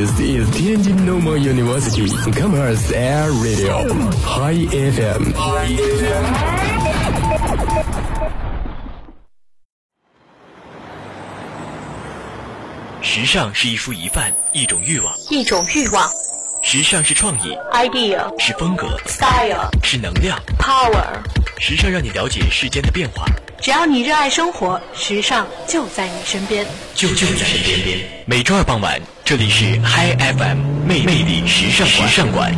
This is Tianjin Normal University Commerce Air Radio High FM。时尚是一蔬一饭，一种欲望，一种欲望。时尚是创意，idea 是风格，style 是能量，power。时尚让你了解世间的变化。只要你热爱生活，时尚就在你身边，就就在身边。每周二傍晚，这里是 Hi FM 魅魅力时尚时尚馆。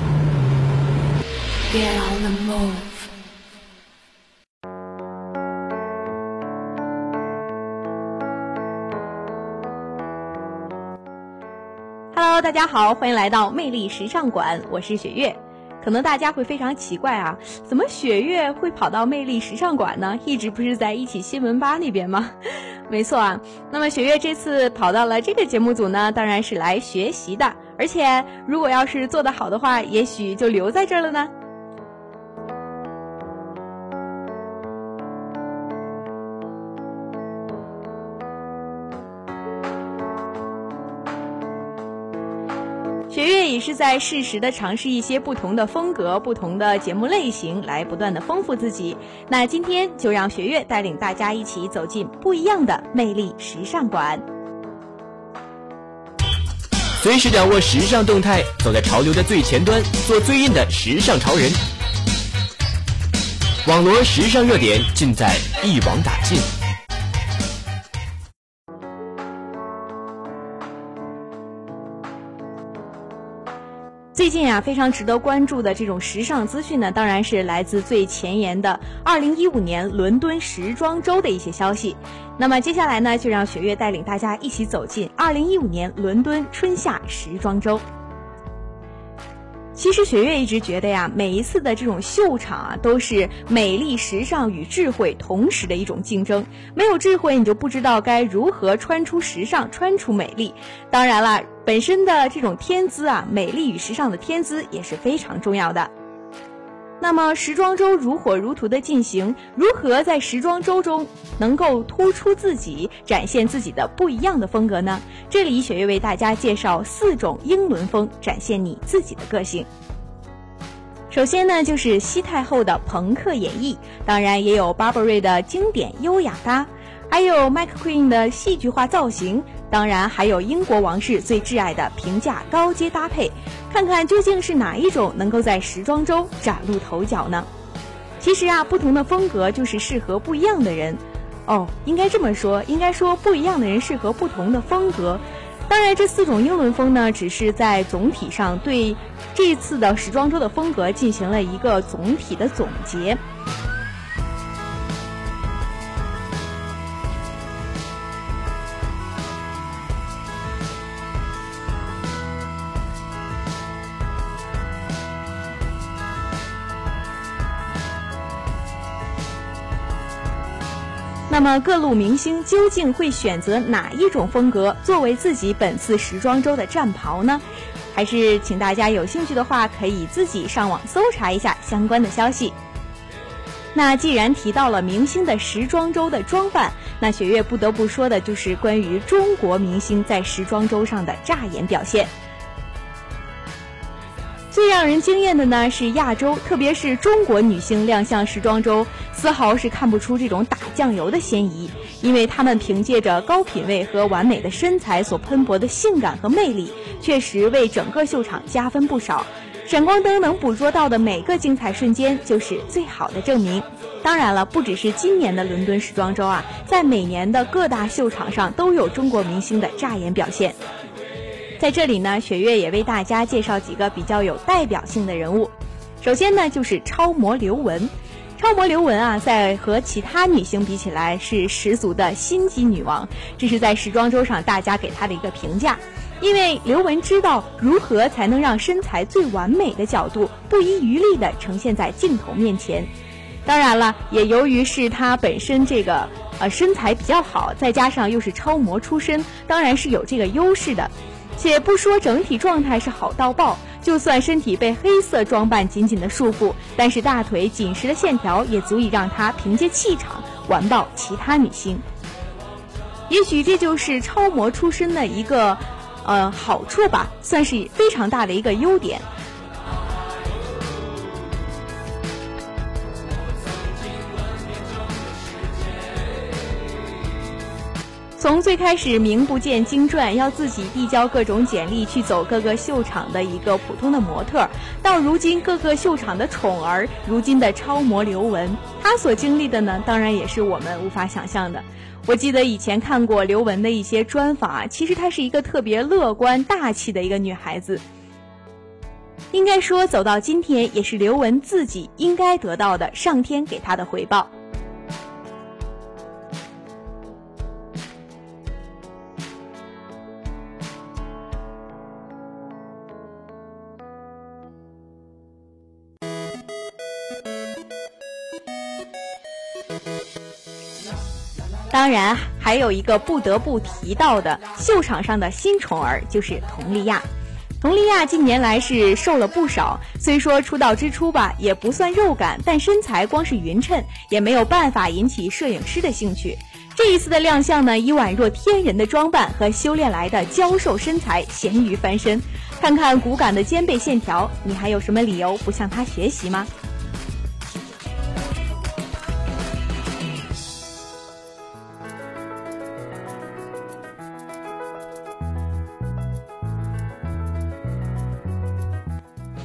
Hello，大家好，欢迎来到魅力时尚馆，我是雪月。可能大家会非常奇怪啊，怎么雪月会跑到魅力时尚馆呢？一直不是在一起新闻吧那边吗？没错啊，那么雪月这次跑到了这个节目组呢，当然是来学习的。而且如果要是做得好的话，也许就留在这儿了呢。在适时的尝试一些不同的风格、不同的节目类型，来不断的丰富自己。那今天就让学月带领大家一起走进不一样的魅力时尚馆，随时掌握时尚动态，走在潮流的最前端，做最硬的时尚潮人。网罗时尚热点，尽在一网打尽。最近啊，非常值得关注的这种时尚资讯呢，当然是来自最前沿的二零一五年伦敦时装周的一些消息。那么接下来呢，就让雪月带领大家一起走进二零一五年伦敦春夏时装周。其实雪月一直觉得呀，每一次的这种秀场啊，都是美丽、时尚与智慧同时的一种竞争。没有智慧，你就不知道该如何穿出时尚、穿出美丽。当然了，本身的这种天资啊，美丽与时尚的天资也是非常重要的。那么时装周如火如荼的进行，如何在时装周中能够突出自己，展现自己的不一样的风格呢？这里雪月为大家介绍四种英伦风，展现你自己的个性。首先呢，就是西太后的朋克演绎，当然也有 Burberry 的经典优雅搭，还有 McQueen 的戏剧化造型。当然，还有英国王室最挚爱的平价高阶搭配，看看究竟是哪一种能够在时装周崭露头角呢？其实啊，不同的风格就是适合不一样的人。哦，应该这么说，应该说不一样的人适合不同的风格。当然，这四种英伦风呢，只是在总体上对这次的时装周的风格进行了一个总体的总结。那么各路明星究竟会选择哪一种风格作为自己本次时装周的战袍呢？还是请大家有兴趣的话，可以自己上网搜查一下相关的消息。那既然提到了明星的时装周的装扮，那雪月不得不说的就是关于中国明星在时装周上的炸眼表现。最让人惊艳的呢是亚洲，特别是中国女星亮相时装周，丝毫是看不出这种打酱油的嫌疑，因为她们凭借着高品位和完美的身材所喷薄的性感和魅力，确实为整个秀场加分不少。闪光灯能捕捉到的每个精彩瞬间，就是最好的证明。当然了，不只是今年的伦敦时装周啊，在每年的各大秀场上都有中国明星的炸眼表现。在这里呢，雪月也为大家介绍几个比较有代表性的人物。首先呢，就是超模刘雯。超模刘雯啊，在和其他女星比起来，是十足的心机女王。这是在时装周上大家给她的一个评价。因为刘雯知道如何才能让身材最完美的角度不遗余力地呈现在镜头面前。当然了，也由于是她本身这个呃身材比较好，再加上又是超模出身，当然是有这个优势的。且不说整体状态是好到爆，就算身体被黑色装扮紧紧的束缚，但是大腿紧实的线条也足以让她凭借气场完爆其他女星。也许这就是超模出身的一个呃好处吧，算是非常大的一个优点。从最开始名不见经传，要自己递交各种简历去走各个秀场的一个普通的模特，到如今各个秀场的宠儿，如今的超模刘雯，她所经历的呢，当然也是我们无法想象的。我记得以前看过刘雯的一些专访啊，其实她是一个特别乐观大气的一个女孩子。应该说，走到今天，也是刘雯自己应该得到的上天给她的回报。当然，还有一个不得不提到的秀场上的新宠儿，就是佟丽娅。佟丽娅近年来是瘦了不少，虽说出道之初吧，也不算肉感，但身材光是匀称，也没有办法引起摄影师的兴趣。这一次的亮相呢，以宛若天人的装扮和修炼来的娇瘦身材，咸鱼翻身。看看骨感的肩背线条，你还有什么理由不向她学习吗？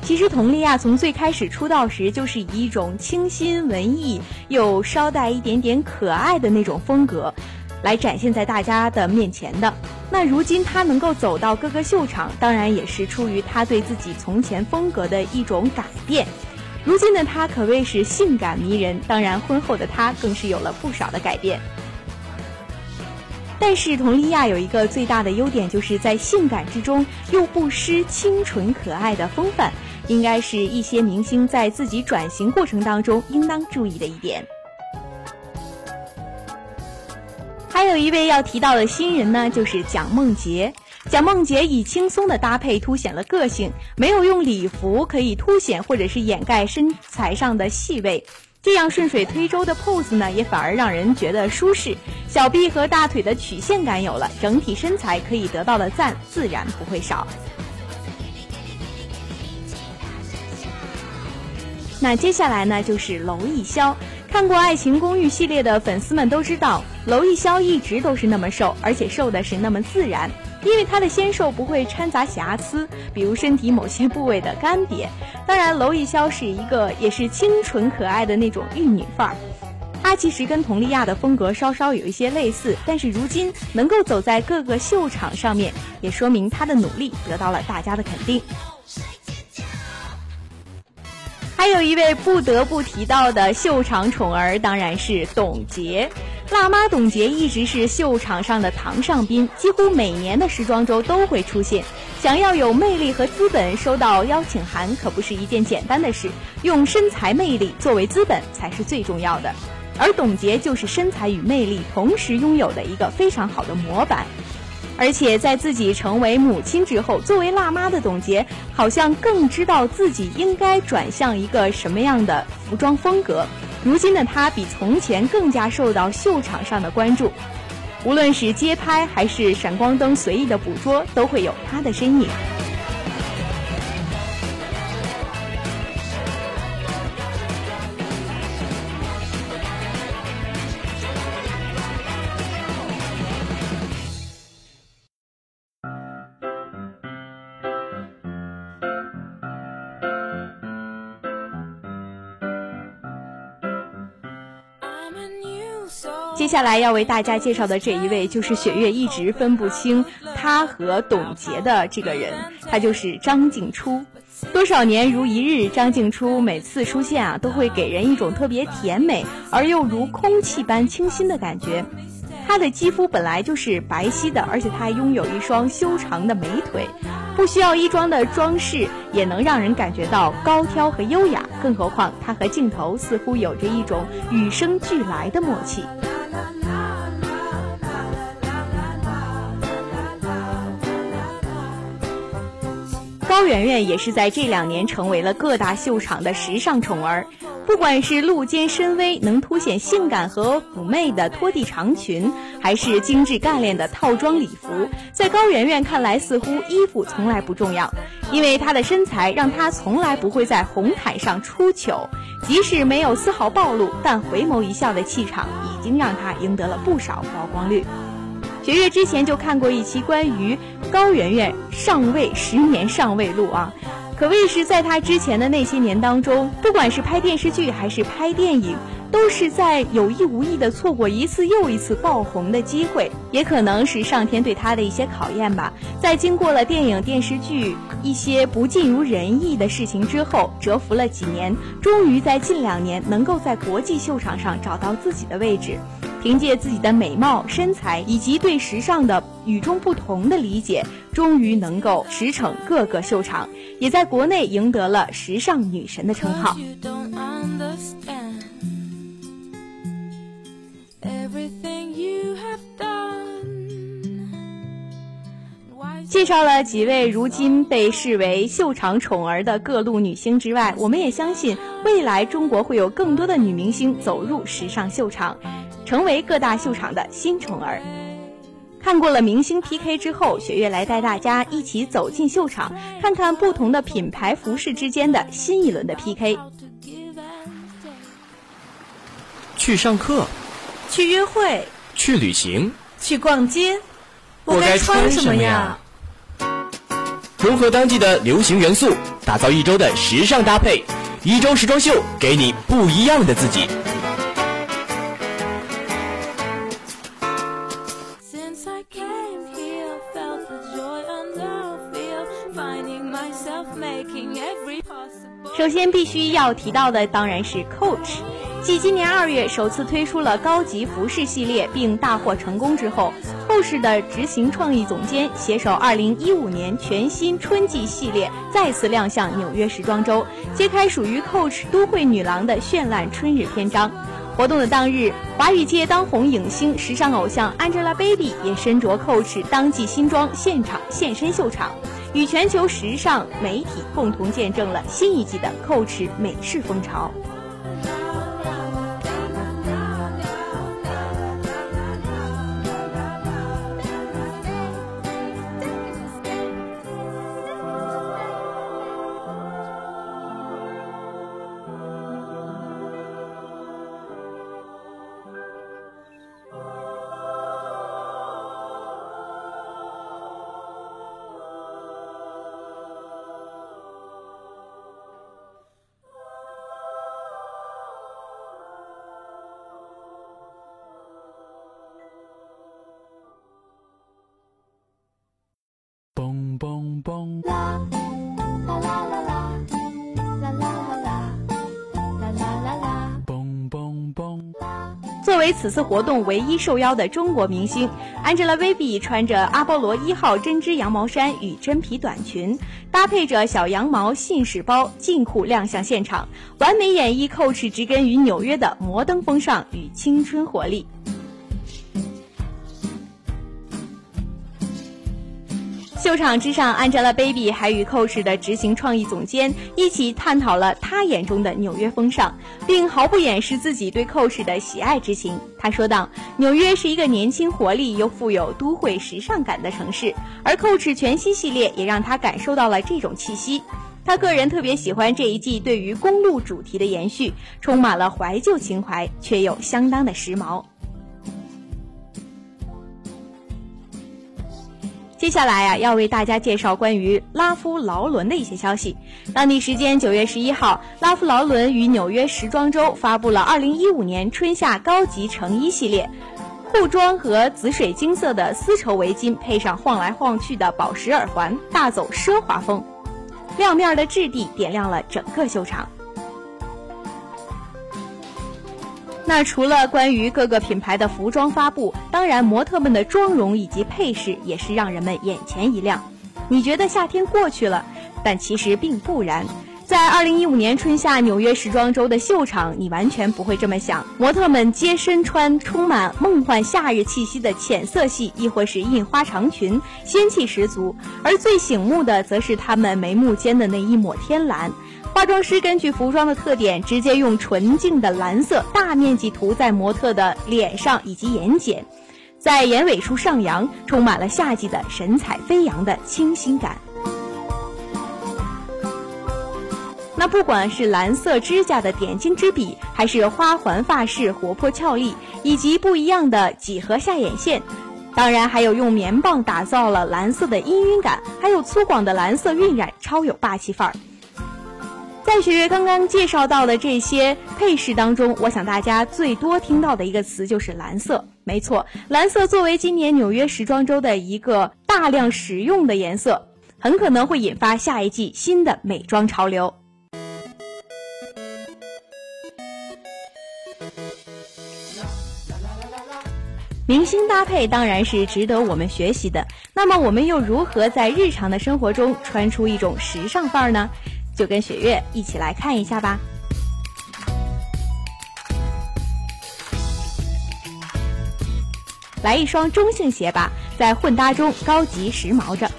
其实佟丽娅从最开始出道时，就是以一种清新文艺又稍带一点点可爱的那种风格，来展现在大家的面前的。那如今她能够走到各个秀场，当然也是出于她对自己从前风格的一种改变。如今的她可谓是性感迷人，当然婚后的她更是有了不少的改变。但是佟丽娅有一个最大的优点，就是在性感之中又不失清纯可爱的风范。应该是一些明星在自己转型过程当中应当注意的一点。还有一位要提到的新人呢，就是蒋梦婕。蒋梦婕以轻松的搭配凸显了个性，没有用礼服可以凸显或者是掩盖身材上的细微，这样顺水推舟的 pose 呢，也反而让人觉得舒适。小臂和大腿的曲线感有了，整体身材可以得到的赞自然不会少。那接下来呢，就是娄艺潇。看过《爱情公寓》系列的粉丝们都知道，娄艺潇一直都是那么瘦，而且瘦的是那么自然，因为她的纤瘦不会掺杂瑕疵，比如身体某些部位的干瘪。当然，娄艺潇是一个也是清纯可爱的那种玉女范儿。她其实跟佟丽娅的风格稍稍有一些类似，但是如今能够走在各个秀场上面，也说明她的努力得到了大家的肯定。还有一位不得不提到的秀场宠儿，当然是董洁。辣妈董洁一直是秀场上的堂上宾，几乎每年的时装周都会出现。想要有魅力和资本，收到邀请函可不是一件简单的事。用身材魅力作为资本才是最重要的，而董洁就是身材与魅力同时拥有的一个非常好的模板。而且在自己成为母亲之后，作为辣妈的董洁，好像更知道自己应该转向一个什么样的服装风格。如今的她比从前更加受到秀场上的关注，无论是街拍还是闪光灯随意的捕捉，都会有她的身影。接下来要为大家介绍的这一位，就是雪月一直分不清他和董洁的这个人，他就是张静初。多少年如一日，张静初每次出现啊，都会给人一种特别甜美而又如空气般清新的感觉。她的肌肤本来就是白皙的，而且她还拥有一双修长的美腿，不需要衣装的装饰也能让人感觉到高挑和优雅。更何况她和镜头似乎有着一种与生俱来的默契。高圆圆也是在这两年成为了各大秀场的时尚宠儿。不管是露肩深 V 能凸显性感和妩媚的拖地长裙，还是精致干练的套装礼服，在高圆圆看来，似乎衣服从来不重要，因为她的身材让她从来不会在红毯上出糗。即使没有丝毫暴露，但回眸一笑的气场已经让她赢得了不少曝光率。学月之前就看过一期关于高圆圆上位十年上位录啊，可谓是在她之前的那些年当中，不管是拍电视剧还是拍电影，都是在有意无意的错过一次又一次爆红的机会，也可能是上天对她的一些考验吧。在经过了电影电视剧一些不尽如人意的事情之后，蛰伏了几年，终于在近两年能够在国际秀场上找到自己的位置。凭借自己的美貌、身材以及对时尚的与众不同的理解，终于能够驰骋各个秀场，也在国内赢得了“时尚女神”的称号。介绍了几位如今被视为秀场宠儿的各路女星之外，我们也相信未来中国会有更多的女明星走入时尚秀场。成为各大秀场的新宠儿。看过了明星 PK 之后，雪月来带大家一起走进秀场，看看不同的品牌服饰之间的新一轮的 PK。去上课，去约会，去旅行，去逛街，我该穿什么呀？融合当季的流行元素，打造一周的时尚搭配，一周时装秀，给你不一样的自己。首先必须要提到的当然是 Coach，继今年二月首次推出了高级服饰系列并大获成功之后，Coach 的执行创意总监携手2015年全新春季系列再次亮相纽约时装周，揭开属于 Coach 都会女郎的绚烂春日篇章。活动的当日，华语界当红影星、时尚偶像 Angelababy 也身着 Coach 当季新装现场现身秀场。与全球时尚媒体共同见证了新一季的 Coach 美式风潮。为此次活动唯一受邀的中国明星，Angelababy 穿着阿波罗一号针织羊毛衫与真皮短裙，搭配着小羊毛信使包进库亮相现场，完美演绎 Coach 植根于纽约的摩登风尚与青春活力。秀场之上，Angelababy 还与 Coach 的执行创意总监一起探讨了她眼中的纽约风尚，并毫不掩饰自己对 Coach 的喜爱之情。他说道：“纽约是一个年轻活力又富有都会时尚感的城市，而 Coach 全新系列也让他感受到了这种气息。他个人特别喜欢这一季对于公路主题的延续，充满了怀旧情怀，却又相当的时髦。”接下来啊，要为大家介绍关于拉夫劳伦的一些消息。当地时间九月十一号，拉夫劳伦于纽约时装周发布了二零一五年春夏高级成衣系列，裤装和紫水晶色的丝绸围巾，配上晃来晃去的宝石耳环，大走奢华风。亮面的质地点亮了整个秀场。那除了关于各个品牌的服装发布，当然模特们的妆容以及配饰也是让人们眼前一亮。你觉得夏天过去了，但其实并不然。在二零一五年春夏纽约时装周的秀场，你完全不会这么想。模特们皆身穿充满梦幻夏日气息的浅色系，亦或是印花长裙，仙气十足。而最醒目的，则是他们眉目间的那一抹天蓝。化妆师根据服装的特点，直接用纯净的蓝色大面积涂在模特的脸上以及眼睑，在眼尾处上扬，充满了夏季的神采飞扬的清新感。那不管是蓝色指甲的点睛之笔，还是花环发饰活泼俏丽，以及不一样的几何下眼线，当然还有用棉棒打造了蓝色的氤氲感，还有粗犷的蓝色晕染，超有霸气范儿。在雪月刚刚介绍到的这些配饰当中，我想大家最多听到的一个词就是蓝色。没错，蓝色作为今年纽约时装周的一个大量使用的颜色，很可能会引发下一季新的美妆潮流。明星搭配当然是值得我们学习的。那么，我们又如何在日常的生活中穿出一种时尚范儿呢？就跟雪月一起来看一下吧。来一双中性鞋吧，在混搭中高级时髦着。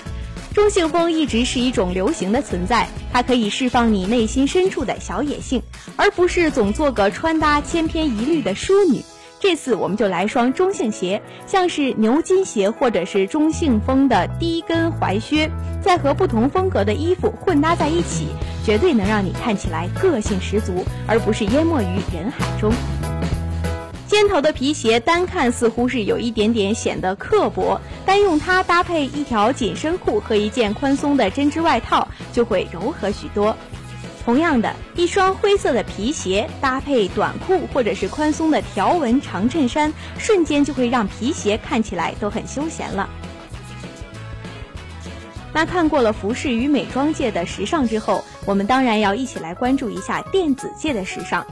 中性风一直是一种流行的存在，它可以释放你内心深处的小野性，而不是总做个穿搭千篇一律的淑女。这次我们就来双中性鞋，像是牛津鞋或者是中性风的低跟踝靴，再和不同风格的衣服混搭在一起，绝对能让你看起来个性十足，而不是淹没于人海中。尖头的皮鞋单看似乎是有一点点显得刻薄，单用它搭配一条紧身裤和一件宽松的针织外套，就会柔和许多。同样的一双灰色的皮鞋搭配短裤或者是宽松的条纹长衬衫，瞬间就会让皮鞋看起来都很休闲了。那看过了服饰与美妆界的时尚之后，我们当然要一起来关注一下电子界的时尚。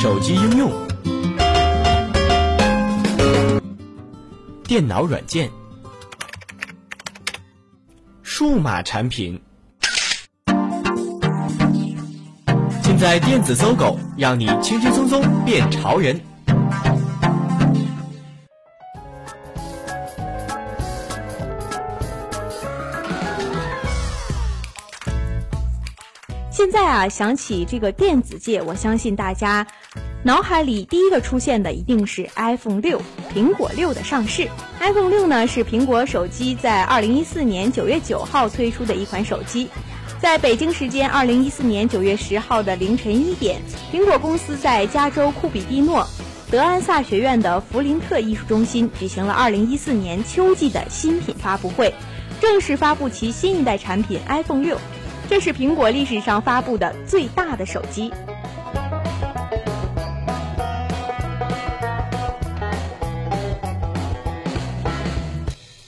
手机应用、电脑软件、数码产品。在电子搜狗，让你轻轻松松变潮人。现在啊，想起这个电子界，我相信大家脑海里第一个出现的一定是 iPhone 六，苹果六的上市。iPhone 六呢，是苹果手机在二零一四年九月九号推出的一款手机。在北京时间二零一四年九月十号的凌晨一点，苹果公司在加州库比蒂诺德安萨学院的弗林特艺术中心举行了二零一四年秋季的新品发布会，正式发布其新一代产品 iPhone 六，这是苹果历史上发布的最大的手机。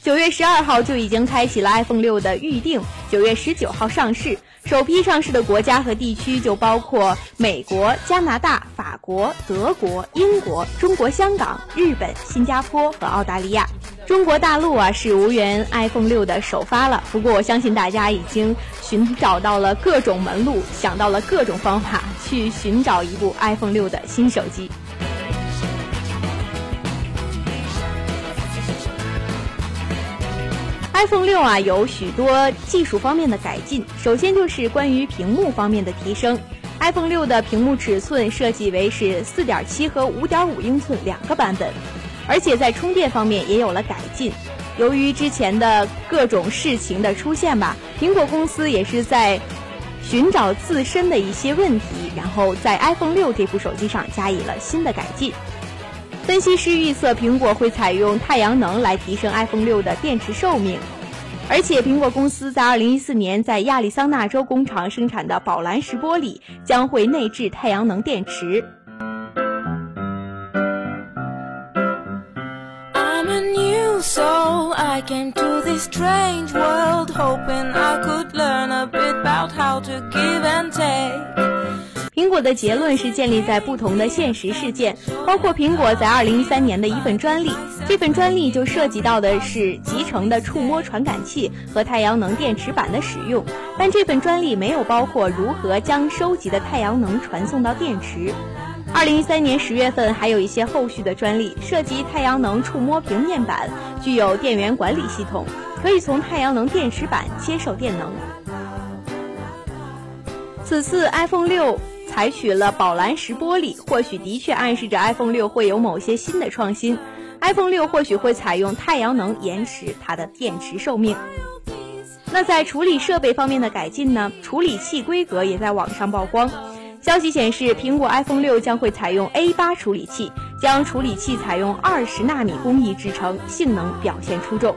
九月十二号就已经开启了 iPhone 六的预定，九月十九号上市。首批上市的国家和地区就包括美国、加拿大、法国、德国、英国、中国香港、日本、新加坡和澳大利亚。中国大陆啊是无缘 iPhone 六的首发了，不过我相信大家已经寻找到了各种门路，想到了各种方法去寻找一部 iPhone 六的新手机。iPhone 六啊，有许多技术方面的改进。首先就是关于屏幕方面的提升。iPhone 六的屏幕尺寸设计为是4.7和5.5英寸两个版本，而且在充电方面也有了改进。由于之前的各种事情的出现吧，苹果公司也是在寻找自身的一些问题，然后在 iPhone 六这部手机上加以了新的改进。分析师预测，苹果会采用太阳能来提升 iPhone 六的电池寿命，而且苹果公司在2014年在亚利桑那州工厂生产的宝蓝石玻璃将会内置太阳能电池。苹果的结论是建立在不同的现实事件，包括苹果在二零一三年的一份专利。这份专利就涉及到的是集成的触摸传感器和太阳能电池板的使用，但这份专利没有包括如何将收集的太阳能传送到电池。二零一三年十月份还有一些后续的专利涉及太阳能触摸平面板，具有电源管理系统，可以从太阳能电池板接受电能。此次 iPhone 六采取了宝蓝石玻璃，或许的确暗示着 iPhone 六会有某些新的创新。iPhone 六或许会采用太阳能延迟它的电池寿命。那在处理设备方面的改进呢？处理器规格也在网上曝光。消息显示，苹果 iPhone 六将会采用 A 八处理器，将处理器采用二十纳米工艺制成，性能表现出众。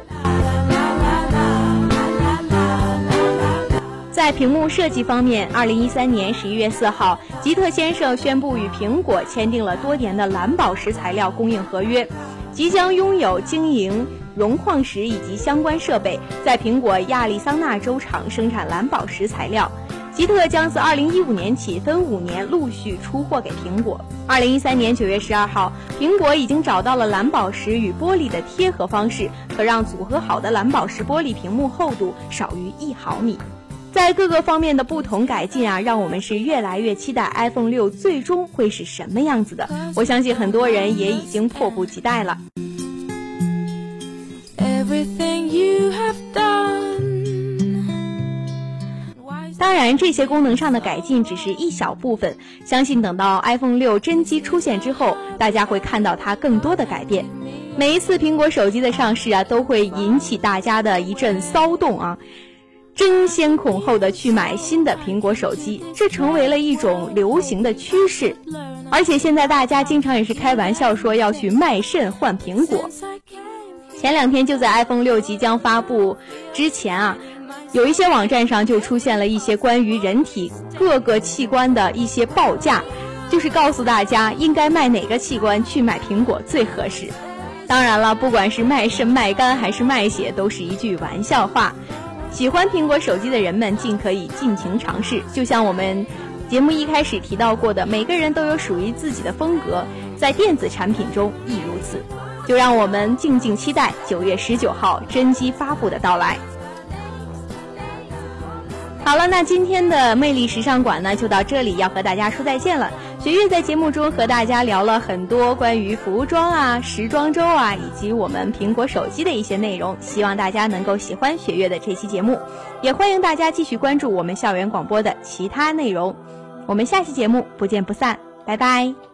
在屏幕设计方面，二零一三年十一月四号，吉特先生宣布与苹果签订了多年的蓝宝石材料供应合约，即将拥有经营。熔矿石以及相关设备在苹果亚利桑那州厂生产蓝宝石材料，吉特将自二零一五年起分五年陆续出货给苹果。二零一三年九月十二号，苹果已经找到了蓝宝石与玻璃的贴合方式，可让组合好的蓝宝石玻璃屏幕厚度少于一毫米。在各个方面的不同改进啊，让我们是越来越期待 iPhone 六最终会是什么样子的。我相信很多人也已经迫不及待了。当然，这些功能上的改进只是一小部分。相信等到 iPhone 六真机出现之后，大家会看到它更多的改变。每一次苹果手机的上市啊，都会引起大家的一阵骚动啊，争先恐后的去买新的苹果手机，这成为了一种流行的趋势。而且现在大家经常也是开玩笑说要去卖肾换苹果。前两天就在 iPhone 六即将发布之前啊，有一些网站上就出现了一些关于人体各个器官的一些报价，就是告诉大家应该卖哪个器官去买苹果最合适。当然了，不管是卖肾、卖肝还是卖血，都是一句玩笑话。喜欢苹果手机的人们尽可以尽情尝试，就像我们节目一开始提到过的，每个人都有属于自己的风格，在电子产品中亦如此。就让我们静静期待九月十九号真机发布的到来。好了，那今天的魅力时尚馆呢，就到这里，要和大家说再见了。雪月在节目中和大家聊了很多关于服装啊、时装周啊，以及我们苹果手机的一些内容，希望大家能够喜欢雪月的这期节目，也欢迎大家继续关注我们校园广播的其他内容。我们下期节目不见不散，拜拜。